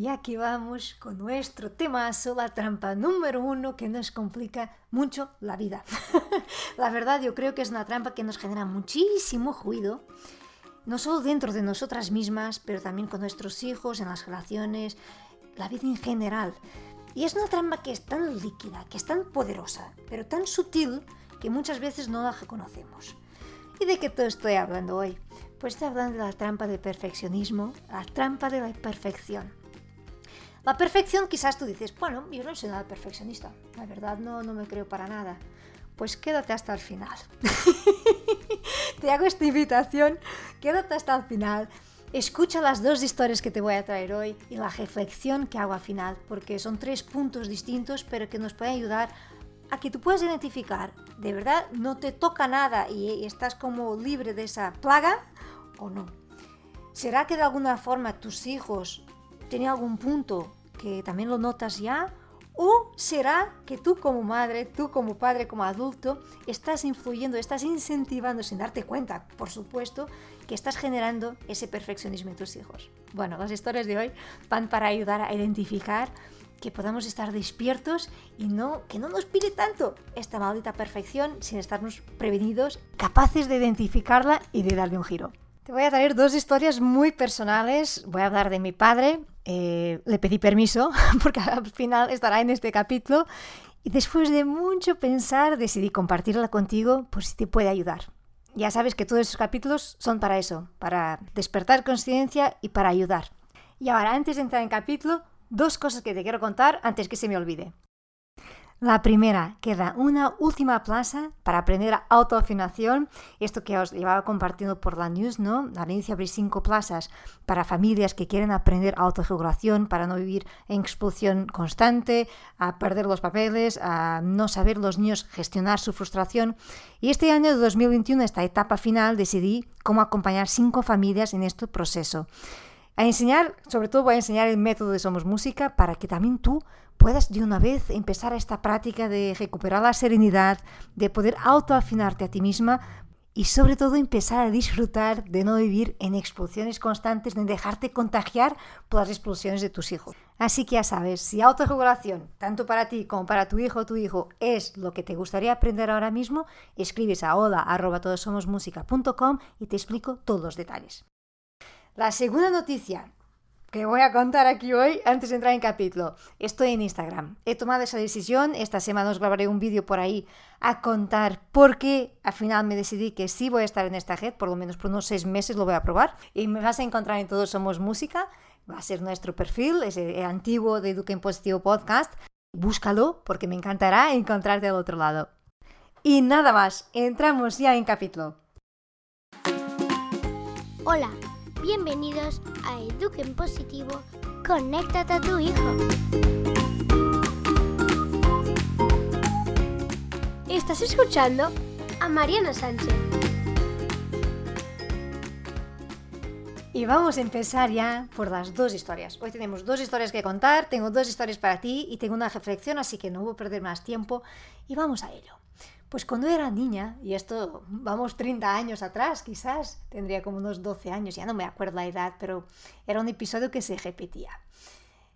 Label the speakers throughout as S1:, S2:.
S1: Y aquí vamos con nuestro temazo, la trampa número uno que nos complica mucho la vida. la verdad, yo creo que es una trampa que nos genera muchísimo ruido, no solo dentro de nosotras mismas, pero también con nuestros hijos, en las relaciones, la vida en general. Y es una trampa que es tan líquida, que es tan poderosa, pero tan sutil que muchas veces no la reconocemos. ¿Y de qué te estoy hablando hoy? Pues estoy hablando de la trampa del perfeccionismo, la trampa de la perfección. La perfección quizás tú dices, bueno, yo no soy nada perfeccionista, la verdad no, no me creo para nada. Pues quédate hasta el final. te hago esta invitación, quédate hasta el final. Escucha las dos historias que te voy a traer hoy y la reflexión que hago al final, porque son tres puntos distintos, pero que nos pueden ayudar a que tú puedas identificar, de verdad no te toca nada y estás como libre de esa plaga o no. ¿Será que de alguna forma tus hijos ¿Tiene algún punto que también lo notas ya? ¿O será que tú como madre, tú como padre, como adulto, estás influyendo, estás incentivando sin darte cuenta, por supuesto, que estás generando ese perfeccionismo en tus hijos? Bueno, las historias de hoy van para ayudar a identificar que podamos estar despiertos y no que no nos pide tanto esta maldita perfección sin estarnos prevenidos, capaces de identificarla y de darle un giro. Te voy a traer dos historias muy personales. Voy a hablar de mi padre. Eh, le pedí permiso porque al final estará en este capítulo. Y después de mucho pensar decidí compartirla contigo por si te puede ayudar. Ya sabes que todos esos capítulos son para eso, para despertar conciencia y para ayudar. Y ahora, antes de entrar en capítulo, dos cosas que te quiero contar antes que se me olvide. La primera, queda una última plaza para aprender autoafinación. Esto que os llevaba compartiendo por la news, ¿no? Al inicio abrí cinco plazas para familias que quieren aprender autorregulación, para no vivir en expulsión constante, a perder los papeles, a no saber los niños gestionar su frustración. Y este año de 2021, esta etapa final, decidí cómo acompañar cinco familias en este proceso. A enseñar, sobre todo voy a enseñar el método de Somos Música para que también tú puedas de una vez empezar esta práctica de recuperar la serenidad, de poder autoafinarte a ti misma y sobre todo empezar a disfrutar de no vivir en explosiones constantes, de dejarte contagiar por las explosiones de tus hijos. Así que ya sabes, si autorregulación, tanto para ti como para tu hijo o tu hijo, es lo que te gustaría aprender ahora mismo, escribes a hola y te explico todos los detalles. La segunda noticia que voy a contar aquí hoy antes de entrar en capítulo. Estoy en Instagram. He tomado esa decisión. Esta semana os grabaré un vídeo por ahí a contar por qué al final me decidí que sí voy a estar en esta red, por lo menos por unos seis meses lo voy a probar. Y me vas a encontrar en Todos Somos Música. Va a ser nuestro perfil, ese antiguo de Eduque en Positivo Podcast. Búscalo porque me encantará encontrarte al otro lado. Y nada más, entramos ya en capítulo.
S2: Hola. Bienvenidos a Eduquen Positivo, conéctate a tu hijo. Estás escuchando a Mariana Sánchez.
S1: Y vamos a empezar ya por las dos historias. Hoy tenemos dos historias que contar, tengo dos historias para ti y tengo una reflexión, así que no voy a perder más tiempo y vamos a ello. Pues cuando era niña, y esto vamos 30 años atrás, quizás, tendría como unos 12 años, ya no me acuerdo la edad, pero era un episodio que se repetía.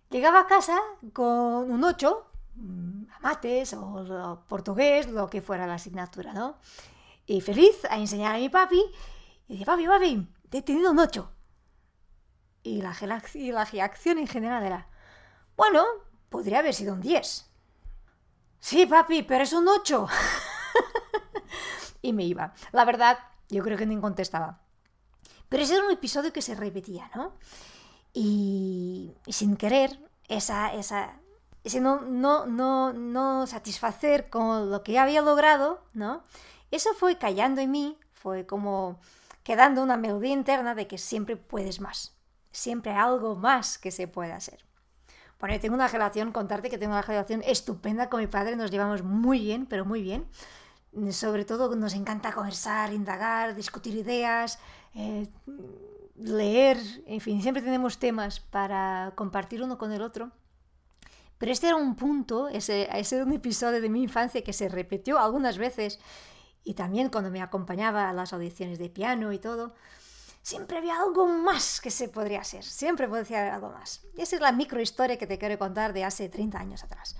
S1: Llegaba a casa con un 8, mm, mates o portugués, lo que fuera la asignatura, ¿no? Y feliz a enseñar a mi papi, y decía, papi, papi, he tenido un 8. Y la, y la reacción en general era, bueno, podría haber sido un 10. Sí, papi, pero es un 8. y me iba. La verdad, yo creo que ni contestaba. Pero ese era un episodio que se repetía, ¿no? Y, sin querer, esa, esa, ese no, no, no, no satisfacer con lo que había logrado, ¿no? Eso fue callando en mí, fue como quedando una melodía interna de que siempre puedes más, siempre hay algo más que se puede hacer. Bueno, yo tengo una relación, contarte que tengo una relación estupenda con mi padre, nos llevamos muy bien, pero muy bien sobre todo nos encanta conversar, indagar, discutir ideas, eh, leer, en fin, siempre tenemos temas para compartir uno con el otro. Pero este era un punto, ese, ese era un episodio de mi infancia que se repitió algunas veces y también cuando me acompañaba a las audiciones de piano y todo, siempre había algo más que se podría hacer, siempre podría haber algo más. Y esa es la microhistoria que te quiero contar de hace 30 años atrás.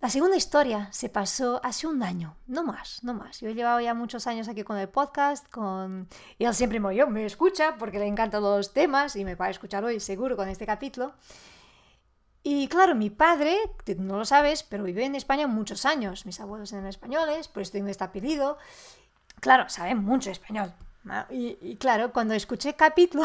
S1: La segunda historia se pasó hace un año, no más, no más. Yo he llevado ya muchos años aquí con el podcast, con... y él siempre me, me escucha porque le encantan los temas y me va a escuchar hoy seguro con este capítulo. Y claro, mi padre, no lo sabes, pero vive en España muchos años. Mis abuelos eran españoles, pues tengo este apellido. Claro, saben mucho español. Y, claro, cuando escuché capítulo,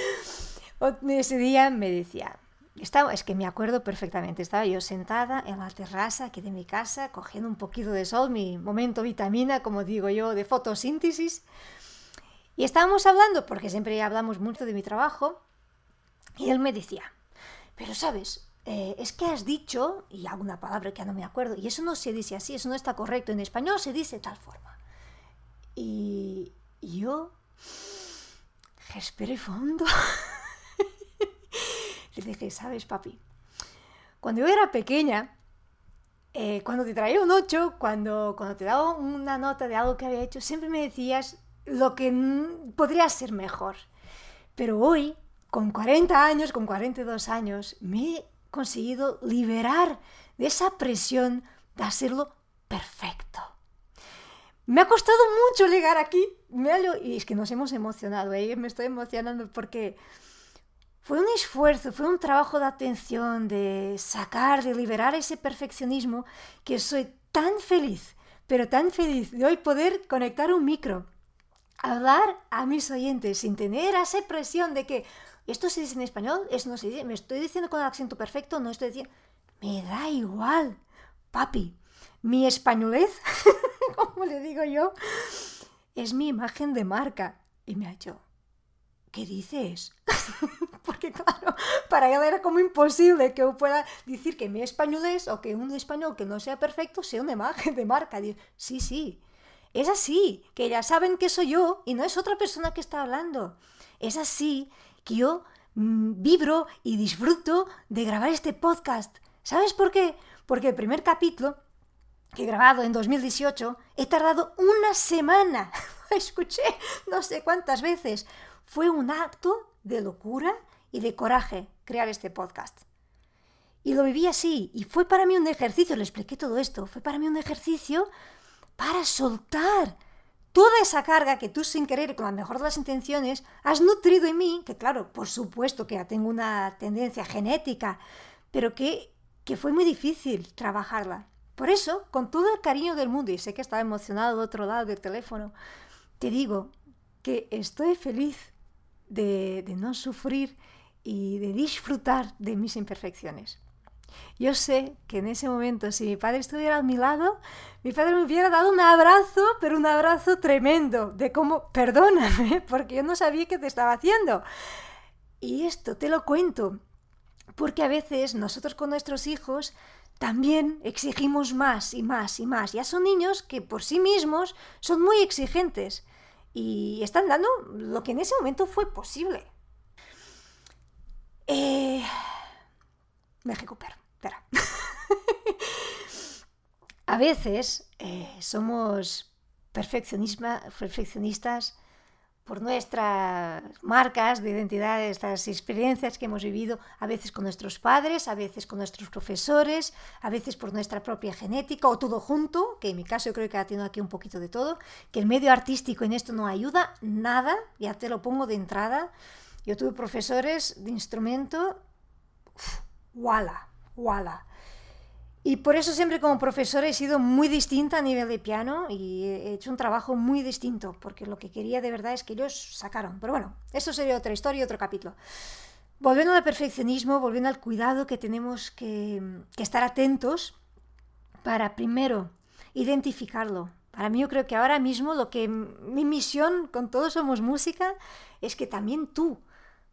S1: ese día me decía, estaba, es que me acuerdo perfectamente, estaba yo sentada en la terraza aquí de mi casa, cogiendo un poquito de sol, mi momento vitamina, como digo yo, de fotosíntesis. Y estábamos hablando, porque siempre hablamos mucho de mi trabajo, y él me decía, pero sabes, eh, es que has dicho, y alguna palabra que no me acuerdo, y eso no se dice así, eso no está correcto, en español se dice de tal forma. Y, yo respiré fondo. Le dije, ¿sabes, papi? Cuando yo era pequeña, eh, cuando te traía un 8, cuando, cuando te daba una nota de algo que había hecho, siempre me decías lo que podría ser mejor. Pero hoy, con 40 años, con 42 años, me he conseguido liberar de esa presión de hacerlo perfecto. Me ha costado mucho llegar aquí. Y es que nos hemos emocionado, ¿eh? me estoy emocionando porque fue un esfuerzo, fue un trabajo de atención, de sacar, de liberar ese perfeccionismo, que soy tan feliz, pero tan feliz de hoy poder conectar un micro, hablar a mis oyentes sin tener esa presión de que esto se dice en español, esto no se dice, me estoy diciendo con el acento perfecto, no estoy diciendo... Me da igual, papi, mi españolez, como le digo yo, es mi imagen de marca. Y me ha dicho, ¿qué dices? Porque claro, para él era como imposible que yo pueda decir que mi español es o que un español que no sea perfecto sea una imagen de marca. Sí, sí, es así, que ya saben que soy yo y no es otra persona que está hablando. Es así que yo mm, vibro y disfruto de grabar este podcast. ¿Sabes por qué? Porque el primer capítulo que grabado en 2018 he tardado una semana. Escuché no sé cuántas veces fue un acto de locura y de coraje crear este podcast. Y lo viví así, y fue para mí un ejercicio, le expliqué todo esto, fue para mí un ejercicio para soltar toda esa carga que tú sin querer con la mejor de las intenciones has nutrido en mí, que claro, por supuesto que ya tengo una tendencia genética, pero que, que fue muy difícil trabajarla. Por eso, con todo el cariño del mundo, y sé que estaba emocionado del otro lado del teléfono, te digo que estoy feliz de, no sufrir y de disfrutar de mis imperfecciones. Yo sé que en ese momento, si mi padre estuviera a mi lado, mi padre me hubiera dado un abrazo, pero un abrazo tremendo, de como, perdóname, porque yo no sabía qué te estaba haciendo. Y esto te lo cuento, porque a veces nosotros con nuestros hijos también exigimos más y más y más. Ya son niños que por sí mismos son muy exigentes y están dando lo que en ese momento fue posible. Eh, me espera. A veces eh, somos perfeccionistas por nuestras marcas de identidad, estas experiencias que hemos vivido, a veces con nuestros padres, a veces con nuestros profesores, a veces por nuestra propia genética o todo junto, que en mi caso yo creo que ha tenido aquí un poquito de todo, que el medio artístico en esto no ayuda nada, ya te lo pongo de entrada. Yo tuve profesores de instrumento, ¡wala! ¡wala! Y por eso siempre como profesora he sido muy distinta a nivel de piano y he hecho un trabajo muy distinto, porque lo que quería de verdad es que ellos sacaron. Pero bueno, eso sería otra historia y otro capítulo. Volviendo al perfeccionismo, volviendo al cuidado que tenemos que, que estar atentos para primero identificarlo. Para mí yo creo que ahora mismo lo que mi misión con Todos Somos Música es que también tú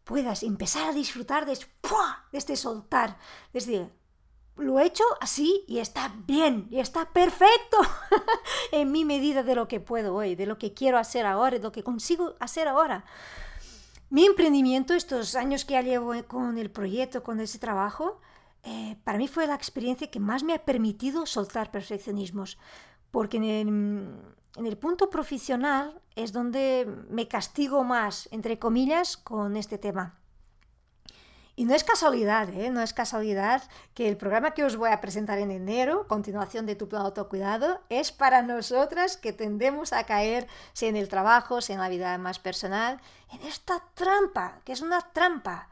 S1: puedas empezar a disfrutar de, de este soltar, desde lo he hecho así y está bien, y está perfecto en mi medida de lo que puedo hoy, de lo que quiero hacer ahora, de lo que consigo hacer ahora. Mi emprendimiento, estos años que ya llevo con el proyecto, con ese trabajo, eh, para mí fue la experiencia que más me ha permitido soltar perfeccionismos, porque en el punto profesional es donde me castigo más, entre comillas, con este tema. Y no es casualidad, ¿eh? no es casualidad que el programa que os voy a presentar en enero, continuación de tu plan autocuidado, es para nosotras que tendemos a caer, sea en el trabajo, sea en la vida más personal, en esta trampa, que es una trampa.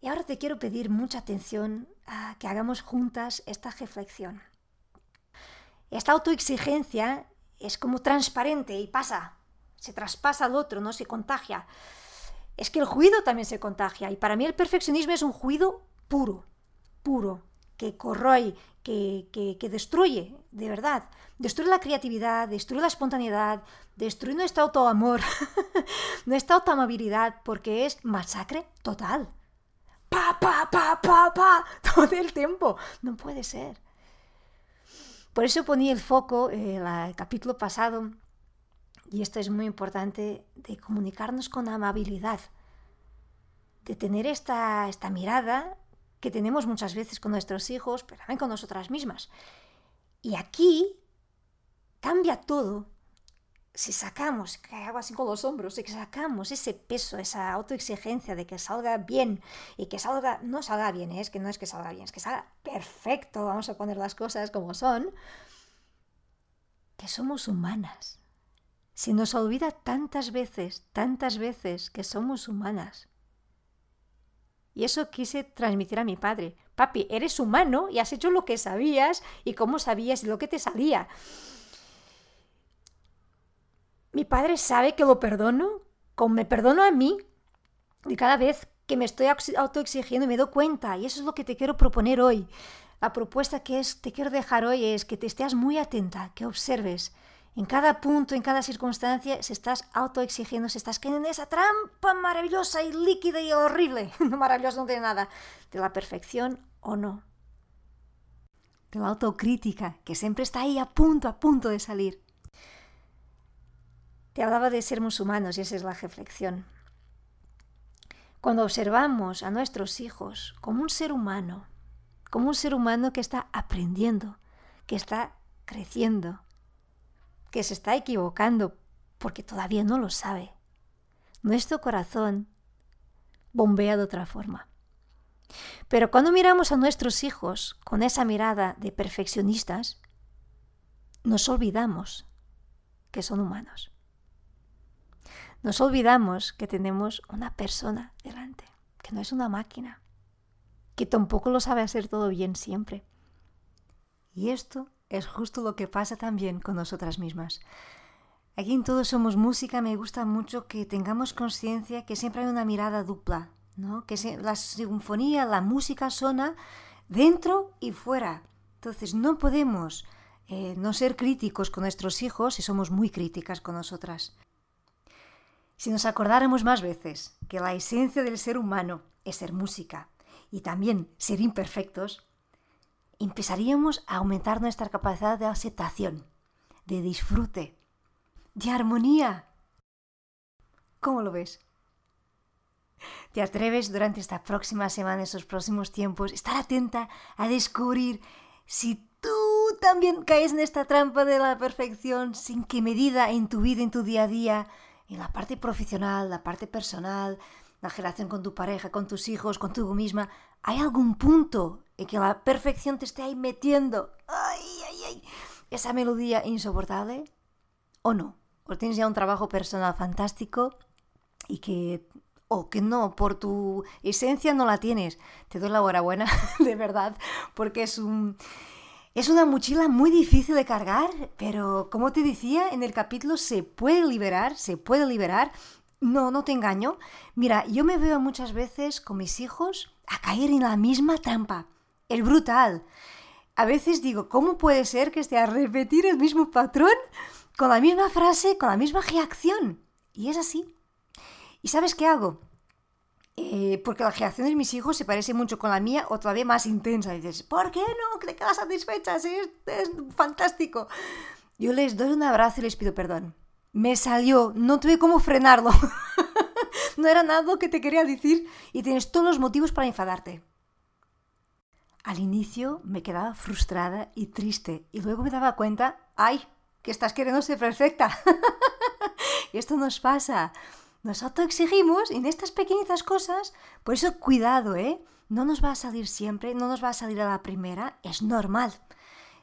S1: Y ahora te quiero pedir mucha atención a que hagamos juntas esta reflexión. Esta autoexigencia es como transparente y pasa, se traspasa al otro, no se contagia. Es que el juicio también se contagia y para mí el perfeccionismo es un juicio puro, puro, que corroe, que, que, destruye, de verdad. Destruye la creatividad, destruye la espontaneidad, destruye nuestro autoamor, nuestra autoamabilidad, porque es masacre total. Pa, pa, pa, pa, pa, todo el tiempo. No puede ser. Por eso ponía el foco en el capítulo pasado, y esto es muy importante, de comunicarnos con amabilidad, de tener esta, esta mirada que tenemos muchas veces con nuestros hijos, pero también con nosotras mismas. Y aquí cambia todo si sacamos, que hago así con los hombros, si sacamos ese peso, esa autoexigencia de que salga bien y que salga, no salga bien, ¿eh? es que no es que salga bien, es que salga perfecto, vamos a poner las cosas como son, que somos humanas. Si nos olvida tantas veces, tantas veces que somos humanas. Y eso quise transmitir a mi padre. Papi, eres humano y has hecho lo que sabías y cómo sabías y lo que te salía. Mi padre sabe que lo perdono, como me perdono a mí, y cada vez que me estoy autoexigiendo me doy cuenta, y eso es lo que te quiero proponer hoy. La propuesta que es, te quiero dejar hoy es que te estés muy atenta, que observes en cada punto, en cada circunstancia, si estás autoexigiendo, si estás cayendo en esa trampa maravillosa y líquida y horrible, no maravillosa, no tiene nada, de la perfección o no. De la autocrítica, que siempre está ahí a punto, a punto de salir. Te hablaba de ser musulmanos y esa es la reflexión. Cuando observamos a nuestros hijos como un ser humano, como un ser humano que está aprendiendo, que está creciendo, que se está equivocando porque todavía no lo sabe, nuestro corazón bombea de otra forma. Pero cuando miramos a nuestros hijos con esa mirada de perfeccionistas, nos olvidamos que son humanos nos olvidamos que tenemos una persona delante, que no es una máquina, que tampoco lo sabe hacer todo bien siempre. Y esto es justo lo que pasa también con nosotras mismas. Aquí en Todos Somos Música me gusta mucho que tengamos conciencia que siempre hay una mirada dupla, ¿no? que la sinfonía, la música suena dentro y fuera. Entonces no podemos eh, no ser críticos con nuestros hijos si somos muy críticas con nosotras. Si nos acordáramos más veces que la esencia del ser humano es ser música y también ser imperfectos, empezaríamos a aumentar nuestra capacidad de aceptación, de disfrute, de armonía. ¿Cómo lo ves? ¿Te atreves durante esta próxima semana, estos próximos tiempos, estar atenta a descubrir si tú también caes en esta trampa de la perfección, sin qué medida en tu vida, en tu día a día, en la parte profesional, la parte personal, la relación con tu pareja, con tus hijos, contigo misma, ¿hay algún punto en que la perfección te esté ahí metiendo? ¡Ay, ay, ay! Esa melodía insoportable. ¿O no? ¿O tienes ya un trabajo personal fantástico y que o que no, por tu esencia no la tienes. Te doy la enhorabuena, de verdad, porque es un es una mochila muy difícil de cargar, pero como te decía, en el capítulo se puede liberar, se puede liberar. No, no te engaño. Mira, yo me veo muchas veces con mis hijos a caer en la misma trampa. El brutal. A veces digo, ¿cómo puede ser que esté a repetir el mismo patrón con la misma frase, con la misma reacción? Y es así. ¿Y sabes qué hago? Eh, porque la reacción de mis hijos se parece mucho con la mía o todavía más intensa. Y dices, ¿por qué no? ¿Te quedas satisfecha? Es, es fantástico. Yo les doy un abrazo y les pido perdón. Me salió, no tuve cómo frenarlo. no era nada lo que te quería decir y tienes todos los motivos para enfadarte. Al inicio me quedaba frustrada y triste y luego me daba cuenta, ay, que estás queriendo ser perfecta. y esto nos pasa. Nos autoexigimos en estas pequeñitas cosas. Por eso, cuidado, ¿eh? No nos va a salir siempre, no nos va a salir a la primera, es normal.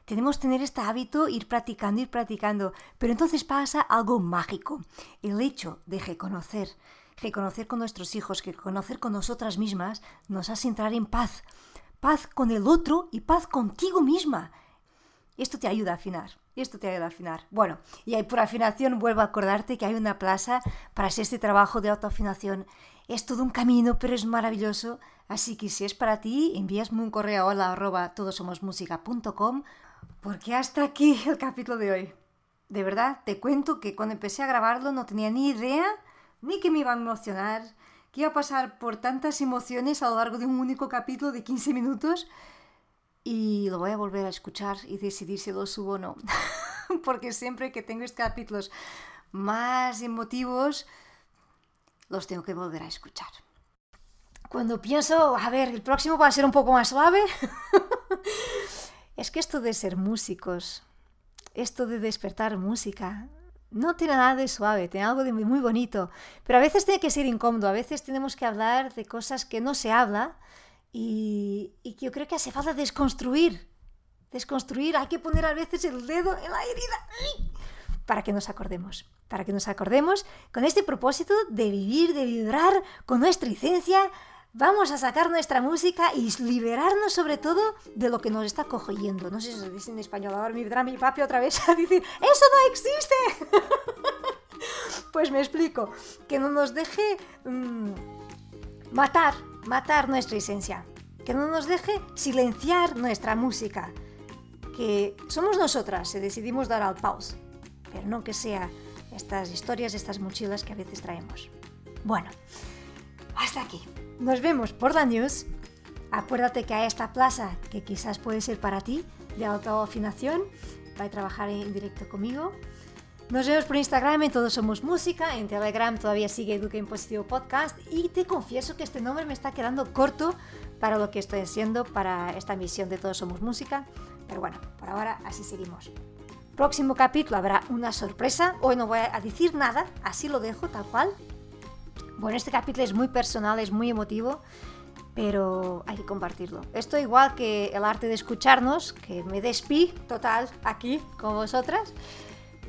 S1: Tenemos que tener este hábito, ir practicando, ir practicando. Pero entonces pasa algo mágico. El hecho de reconocer, reconocer con nuestros hijos, que reconocer con nosotras mismas, nos hace entrar en paz. Paz con el otro y paz contigo misma. Esto te ayuda a afinar. Esto te ayuda a afinar. Bueno, y ahí por afinación vuelvo a acordarte que hay una plaza para hacer este trabajo de autoafinación. Es todo un camino, pero es maravilloso. Así que si es para ti, envíasme un correo a hola arroba todosomosmusica.com porque hasta aquí el capítulo de hoy. De verdad, te cuento que cuando empecé a grabarlo no tenía ni idea ni que me iba a emocionar, que iba a pasar por tantas emociones a lo largo de un único capítulo de 15 minutos y lo voy a volver a escuchar y decidir si lo subo o no. Porque siempre que tengo estos capítulos más emotivos, los tengo que volver a escuchar. Cuando pienso, a ver, el próximo va a ser un poco más suave, es que esto de ser músicos, esto de despertar música, no tiene nada de suave, tiene algo de muy bonito, pero a veces tiene que ser incómodo, a veces tenemos que hablar de cosas que no se habla y, yo creo que hace falta desconstruir. Desconstruir, hay que poner a veces el dedo en la herida para que nos acordemos. Para que nos acordemos con este propósito de vivir, de vibrar con nuestra esencia. Vamos a sacar nuestra música y liberarnos sobre todo de lo que nos está cogiendo. No sé si se dice en español, ahora me vendrá mi papi otra vez a decir, eso no existe. pues me explico, que no nos deje mmm, matar matar nuestra esencia, que no nos deje silenciar nuestra música, que somos nosotras si decidimos dar al pause, pero no que sea estas historias, estas mochilas que a veces traemos. Bueno, hasta aquí. Nos vemos por la news. Acuérdate que hay esta plaza que quizás puede ser para ti de autoafinación. Va a trabajar en directo conmigo nos vemos por Instagram en Todos Somos Música, en Telegram todavía sigue Educa Impositivo Podcast y te confieso que este nombre me está quedando corto para lo que estoy haciendo para esta misión de Todos Somos Música, pero bueno, por ahora así seguimos. Próximo capítulo habrá una sorpresa, hoy no voy a decir nada, así lo dejo tal cual. Bueno, este capítulo es muy personal, es muy emotivo, pero hay que compartirlo. Esto igual que el arte de escucharnos, que me despí total aquí con vosotras.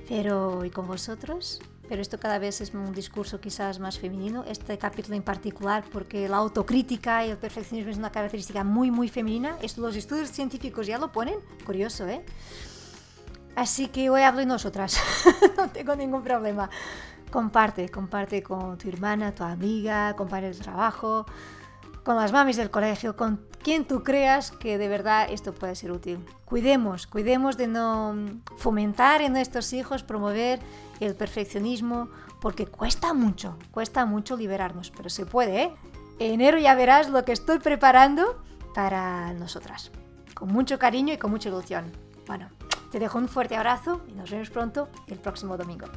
S1: Pero, ¿y con vosotros? Pero esto cada vez es un discurso quizás más femenino, este capítulo en particular, porque la autocrítica y el perfeccionismo es una característica muy, muy femenina. Esto los estudios científicos ya lo ponen, curioso, ¿eh? Así que hoy hablo de nosotras, no tengo ningún problema. Comparte, comparte con tu hermana, tu amiga, compañeros de trabajo, con las mamis del colegio, con quien tú creas que de verdad esto puede ser útil. Cuidemos, cuidemos de no fomentar en nuestros hijos, promover el perfeccionismo, porque cuesta mucho, cuesta mucho liberarnos, pero se puede, ¿eh? En enero ya verás lo que estoy preparando para nosotras, con mucho cariño y con mucha ilusión. Bueno, te dejo un fuerte abrazo y nos vemos pronto el próximo domingo.